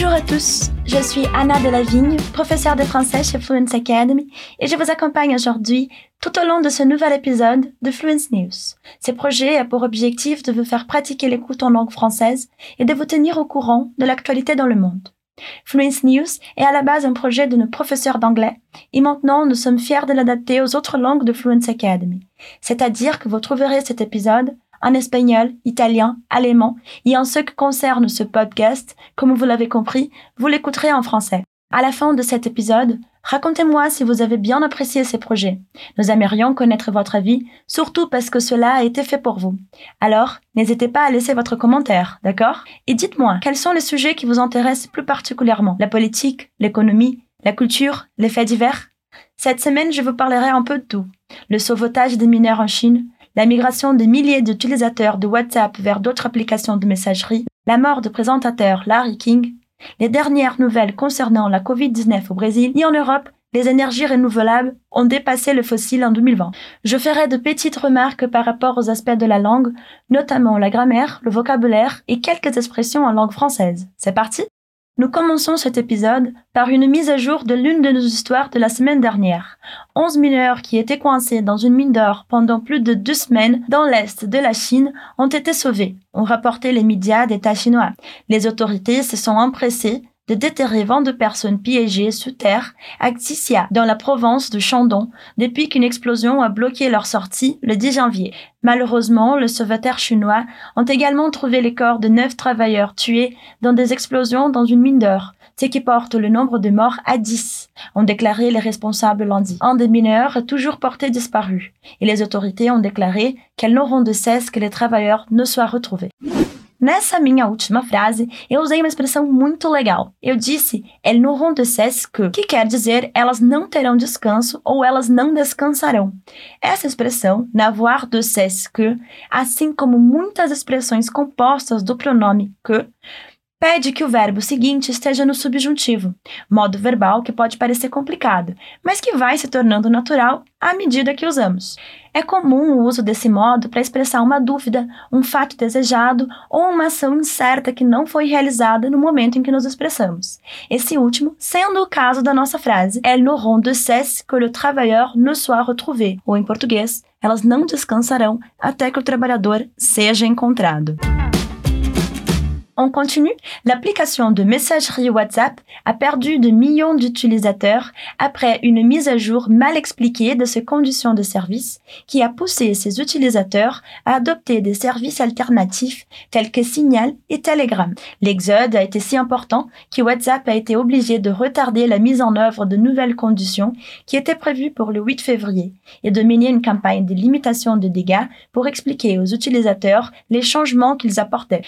Bonjour à tous, je suis Anna Delavigne, professeure de français chez Fluence Academy et je vous accompagne aujourd'hui tout au long de ce nouvel épisode de Fluence News. Ce projet a pour objectif de vous faire pratiquer l'écoute en langue française et de vous tenir au courant de l'actualité dans le monde. Fluence News est à la base un projet de nos professeurs d'anglais et maintenant nous sommes fiers de l'adapter aux autres langues de Fluence Academy. C'est-à-dire que vous trouverez cet épisode en espagnol, italien, allemand et en ce qui concerne ce podcast, comme vous l'avez compris, vous l'écouterez en français. À la fin de cet épisode, racontez-moi si vous avez bien apprécié ces projets. Nous aimerions connaître votre avis, surtout parce que cela a été fait pour vous. Alors, n'hésitez pas à laisser votre commentaire, d'accord? Et dites-moi, quels sont les sujets qui vous intéressent plus particulièrement? La politique, l'économie, la culture, les faits divers? Cette semaine, je vous parlerai un peu de tout. Le sauvetage des mineurs en Chine, la migration de milliers d'utilisateurs de WhatsApp vers d'autres applications de messagerie, la mort du présentateur Larry King, les dernières nouvelles concernant la COVID-19 au Brésil et en Europe, les énergies renouvelables ont dépassé le fossile en 2020. Je ferai de petites remarques par rapport aux aspects de la langue, notamment la grammaire, le vocabulaire et quelques expressions en langue française. C'est parti nous commençons cet épisode par une mise à jour de l'une de nos histoires de la semaine dernière. Onze mineurs qui étaient coincés dans une mine d'or pendant plus de deux semaines dans l'est de la Chine ont été sauvés, ont rapporté les médias d'État chinois. Les autorités se sont empressées de déterrer 22 personnes piégées sous terre à Xixia, dans la province de Shandong, depuis qu'une explosion a bloqué leur sortie le 10 janvier. Malheureusement, le sauveteur chinois ont également trouvé les corps de neuf travailleurs tués dans des explosions dans une mine d'or, ce qui porte le nombre de morts à 10, ont déclaré les responsables lundi. Un des mineurs est toujours porté disparu, et les autorités ont déclaré qu'elles n'auront de cesse que les travailleurs ne soient retrouvés. Nessa minha última frase, eu usei uma expressão muito legal. Eu disse elles n'auront de cesse que, que quer dizer elas não terão descanso ou elas não descansarão. Essa expressão, n'avoir de cesse que, assim como muitas expressões compostas do pronome que, pede que o verbo seguinte esteja no subjuntivo, modo verbal que pode parecer complicado, mas que vai se tornando natural à medida que usamos. É comum o uso desse modo para expressar uma dúvida, um fato desejado ou uma ação incerta que não foi realizada no momento em que nos expressamos. Esse último sendo o caso da nossa frase Elles n'auront de cesse que le travailleur ne soit retrouvé, ou em português, elas não descansarão até que o trabalhador seja encontrado. On continue, l'application de messagerie WhatsApp a perdu de millions d'utilisateurs après une mise à jour mal expliquée de ses conditions de service qui a poussé ses utilisateurs à adopter des services alternatifs tels que Signal et Telegram. L'exode a été si important que WhatsApp a été obligé de retarder la mise en œuvre de nouvelles conditions qui étaient prévues pour le 8 février et de mener une campagne de limitation de dégâts pour expliquer aux utilisateurs les changements qu'ils apportaient.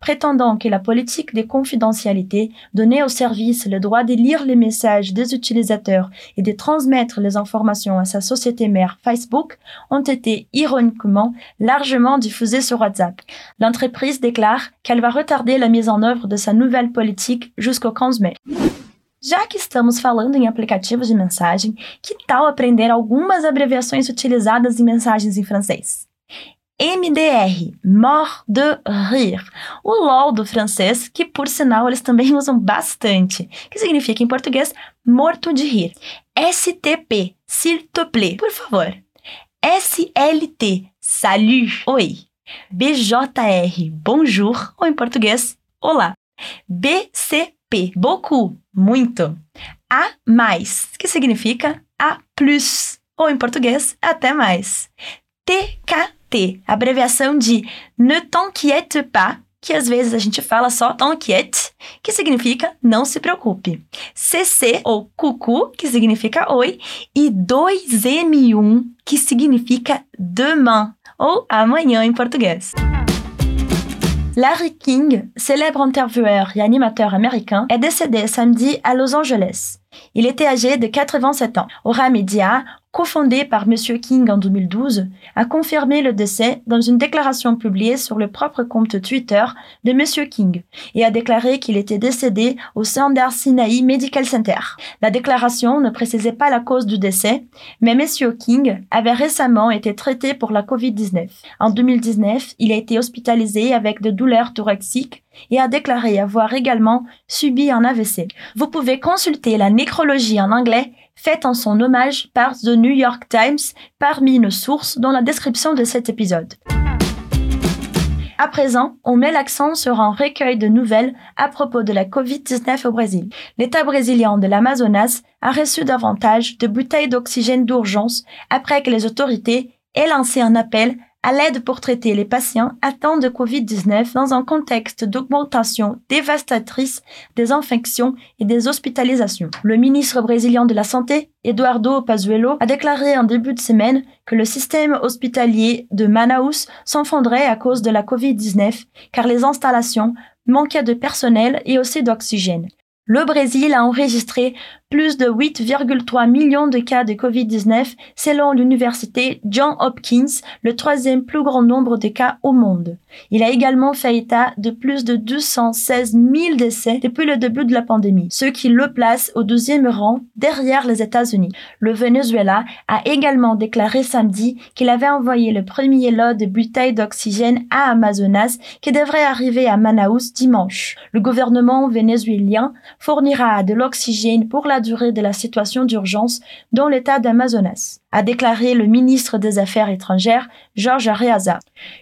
Prétendant que la politique de confidentialité donnait au service le droit de lire les messages des utilisateurs et de transmettre les informations à sa société mère Facebook ont été ironiquement largement diffusés sur WhatsApp. L'entreprise déclare qu'elle va retarder la mise en œuvre de sa nouvelle politique jusqu'au 15 mai. Já que estamos falando em aplicativos de mensagem, que tal aprender algumas abreviações utilizadas em mensagens em francês? MDR, mort de rire, o LOL do francês, que por sinal eles também usam bastante, que significa em português morto de rir. STP, s'il te plaît, por favor. SLT, salut, oi. BJR, bonjour, ou em português, olá. BCP, beaucoup, muito. A mais, que significa a plus, ou em português, até mais. TK Abreviação de Ne t'inquiète pas, que às vezes a gente fala só t'inquiète, que significa não se preocupe. CC, ou cucu, que significa oi, e 2M1, que significa demain, ou amanhã em português. Larry King, célèbre intervieweur et animateur américain, est décédé samedi à Los Angeles. Il était âgé de 87 ans. Aura Media cofondé par M. King en 2012, a confirmé le décès dans une déclaration publiée sur le propre compte Twitter de M. King et a déclaré qu'il était décédé au Sanders Sinai Medical Center. La déclaration ne précisait pas la cause du décès, mais M. King avait récemment été traité pour la COVID-19. En 2019, il a été hospitalisé avec de douleurs thoraciques et a déclaré avoir également subi un AVC. Vous pouvez consulter la nécrologie en anglais faite en son hommage par The New York Times parmi nos sources dans la description de cet épisode. À présent, on met l'accent sur un recueil de nouvelles à propos de la COVID-19 au Brésil. L'État brésilien de l'Amazonas a reçu davantage de bouteilles d'oxygène d'urgence après que les autorités aient lancé un appel à l'aide pour traiter les patients atteints de Covid-19 dans un contexte d'augmentation dévastatrice des infections et des hospitalisations. Le ministre brésilien de la Santé, Eduardo Pazuello, a déclaré en début de semaine que le système hospitalier de Manaus s'enfondrait à cause de la Covid-19 car les installations manquaient de personnel et aussi d'oxygène. Le Brésil a enregistré plus de 8,3 millions de cas de Covid-19 selon l'université John Hopkins, le troisième plus grand nombre de cas au monde. Il a également fait état de plus de 216 000 décès depuis le début de la pandémie, ce qui le place au deuxième rang derrière les États-Unis. Le Venezuela a également déclaré samedi qu'il avait envoyé le premier lot de bouteilles d'oxygène à Amazonas qui devrait arriver à Manaus dimanche. Le gouvernement vénézuélien fournira de l'oxygène pour la durée de la situation d'urgence dans l'état d'Amazonas, a déclaré le ministre des Affaires étrangères, Georges Arreaza.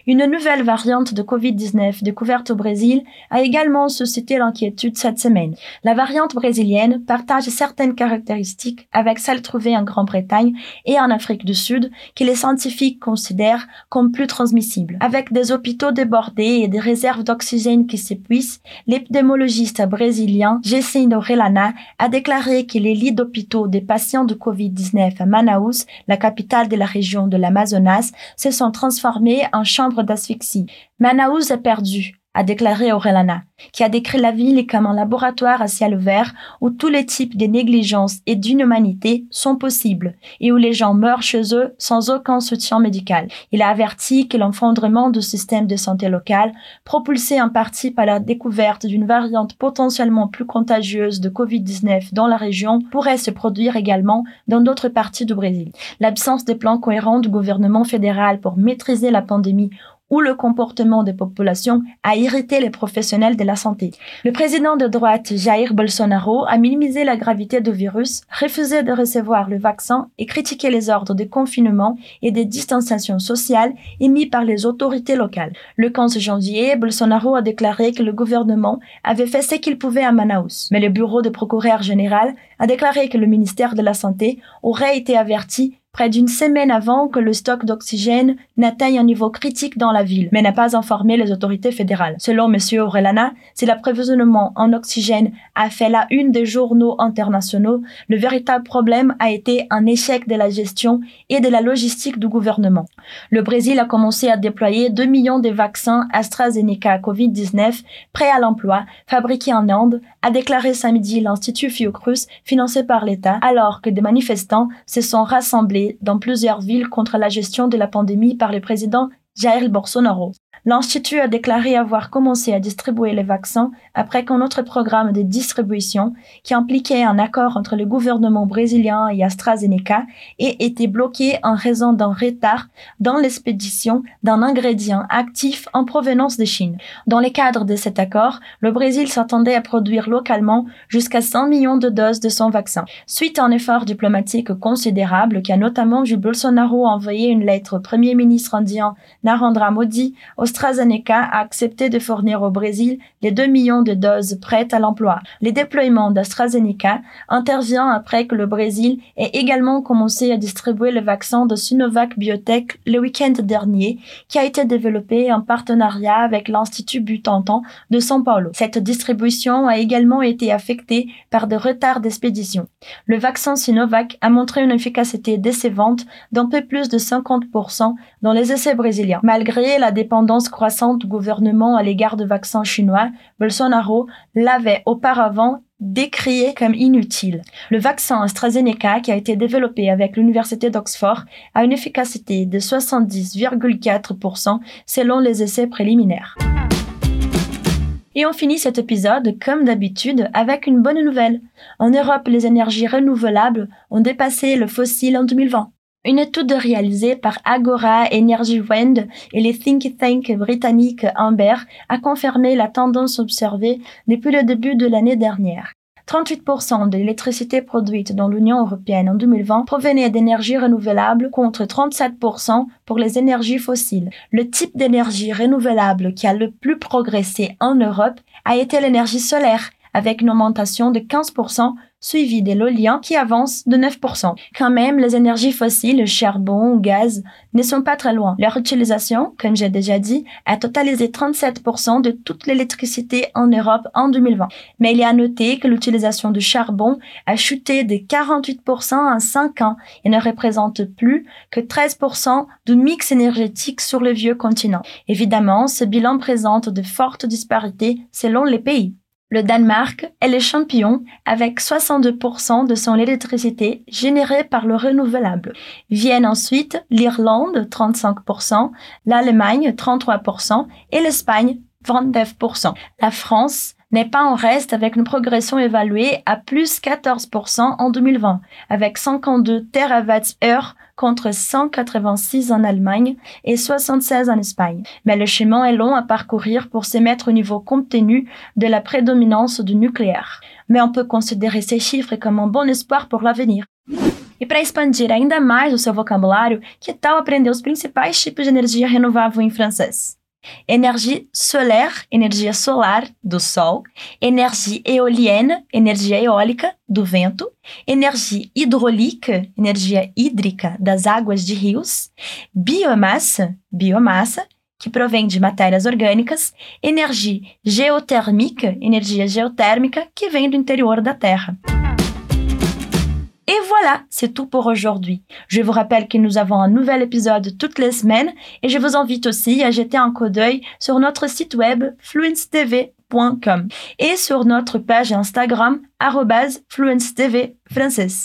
Une nouvelle variante de Covid-19 découverte au Brésil a également suscité l'inquiétude cette semaine. La variante brésilienne partage certaines caractéristiques avec celles trouvées en Grande-Bretagne et en Afrique du Sud que les scientifiques considèrent comme plus transmissibles. Avec des hôpitaux débordés et des réserves d'oxygène qui s'épuisent, l'épidémiologiste brésilien Jacinto Relana a déclaré que les lits d'hôpitaux des patients de Covid-19 à Manaus, la capitale de la région de l'Amazonas, se sont transformés en chambres d'asphyxie. Manaus est perdu a déclaré Aurelana, qui a décrit la ville comme un laboratoire à ciel ouvert où tous les types de négligences et d'inhumanité sont possibles et où les gens meurent chez eux sans aucun soutien médical. Il a averti que l'enfondrement du système de santé local, propulsé en partie par la découverte d'une variante potentiellement plus contagieuse de Covid-19 dans la région, pourrait se produire également dans d'autres parties du Brésil. L'absence de plans cohérents du gouvernement fédéral pour maîtriser la pandémie où le comportement des populations a irrité les professionnels de la santé. Le président de droite Jair Bolsonaro a minimisé la gravité du virus, refusé de recevoir le vaccin et critiqué les ordres de confinement et de distanciation sociale émis par les autorités locales. Le 15 janvier, Bolsonaro a déclaré que le gouvernement avait fait ce qu'il pouvait à Manaus, mais le bureau de procureur général a déclaré que le ministère de la Santé aurait été averti près d'une semaine avant que le stock d'oxygène n'atteigne un niveau critique dans la ville, mais n'a pas informé les autorités fédérales. Selon M. Orellana, si l'approvisionnement en oxygène a fait la une des journaux internationaux, le véritable problème a été un échec de la gestion et de la logistique du gouvernement. Le Brésil a commencé à déployer 2 millions de vaccins AstraZeneca COVID-19 prêts à l'emploi, fabriqués en Inde, a déclaré samedi l'Institut Fiocruz financé par l'État, alors que des manifestants se sont rassemblés dans plusieurs villes contre la gestion de la pandémie par le président Jair Bolsonaro. L'Institut a déclaré avoir commencé à distribuer les vaccins après qu'un autre programme de distribution, qui impliquait un accord entre le gouvernement brésilien et AstraZeneca, ait été bloqué en raison d'un retard dans l'expédition d'un ingrédient actif en provenance de Chine. Dans le cadre de cet accord, le Brésil s'attendait à produire localement jusqu'à 100 millions de doses de son vaccin. Suite à un effort diplomatique considérable qui a notamment vu Bolsonaro envoyer une lettre au premier ministre indien Narendra Modi AstraZeneca a accepté de fournir au Brésil les 2 millions de doses prêtes à l'emploi. Le déploiement d'AstraZeneca intervient après que le Brésil ait également commencé à distribuer le vaccin de Sinovac Biotech le week-end dernier, qui a été développé en partenariat avec l'Institut Butantan de São Paulo. Cette distribution a également été affectée par des retards d'expédition. Le vaccin Sinovac a montré une efficacité décevante d'un peu plus de 50% dans les essais brésiliens. Malgré la dépendance croissante du gouvernement à l'égard de vaccins chinois, Bolsonaro l'avait auparavant décrié comme inutile. Le vaccin AstraZeneca, qui a été développé avec l'Université d'Oxford, a une efficacité de 70,4% selon les essais préliminaires. Et on finit cet épisode, comme d'habitude, avec une bonne nouvelle. En Europe, les énergies renouvelables ont dépassé le fossile en 2020. Une étude réalisée par Agora Energy Wind et les think tank britanniques Amber a confirmé la tendance observée depuis le début de l'année dernière. 38% de l'électricité produite dans l'Union européenne en 2020 provenait d'énergies renouvelables contre 37% pour les énergies fossiles. Le type d'énergie renouvelable qui a le plus progressé en Europe a été l'énergie solaire avec une augmentation de 15% suivi de l'éolien qui avance de 9%. Quand même, les énergies fossiles, le charbon ou gaz, ne sont pas très loin. Leur utilisation, comme j'ai déjà dit, a totalisé 37% de toute l'électricité en Europe en 2020. Mais il a à noter que l'utilisation du charbon a chuté de 48% en 5 ans et ne représente plus que 13% du mix énergétique sur le vieux continent. Évidemment, ce bilan présente de fortes disparités selon les pays. Le Danemark est le champion avec 62% de son électricité générée par le renouvelable. Viennent ensuite l'Irlande 35%, l'Allemagne 33% et l'Espagne 29%. La France n'est pas en reste avec une progression évaluée à plus 14% en 2020, avec 52 TWh contre 186 en Allemagne et 76 en Espagne. Mais le chemin est long à parcourir pour se mettre au niveau compte tenu de la prédominance du nucléaire. Mais on peut considérer ces chiffres comme un bon espoir pour l'avenir. E para expandir ainda mais o seu vocabulário, que tal aprender os principais tipos de energia renovável em francês? Energia solaire, energia solar, do sol. Energia eolienne, energia eólica, do vento. Energia hidrolique, energia hídrica, das águas de rios. Biomassa, biomassa, que provém de matérias orgânicas. Energia geotérmica, energia geotérmica, que vem do interior da Terra. Et voilà, c'est tout pour aujourd'hui. Je vous rappelle que nous avons un nouvel épisode toutes les semaines et je vous invite aussi à jeter un coup d'œil sur notre site web fluencetv.com et sur notre page Instagram @fluencetv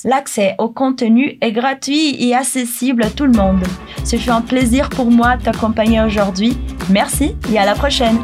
L'accès au contenu est gratuit et accessible à tout le monde. Ce fut un plaisir pour moi de t'accompagner aujourd'hui. Merci et à la prochaine.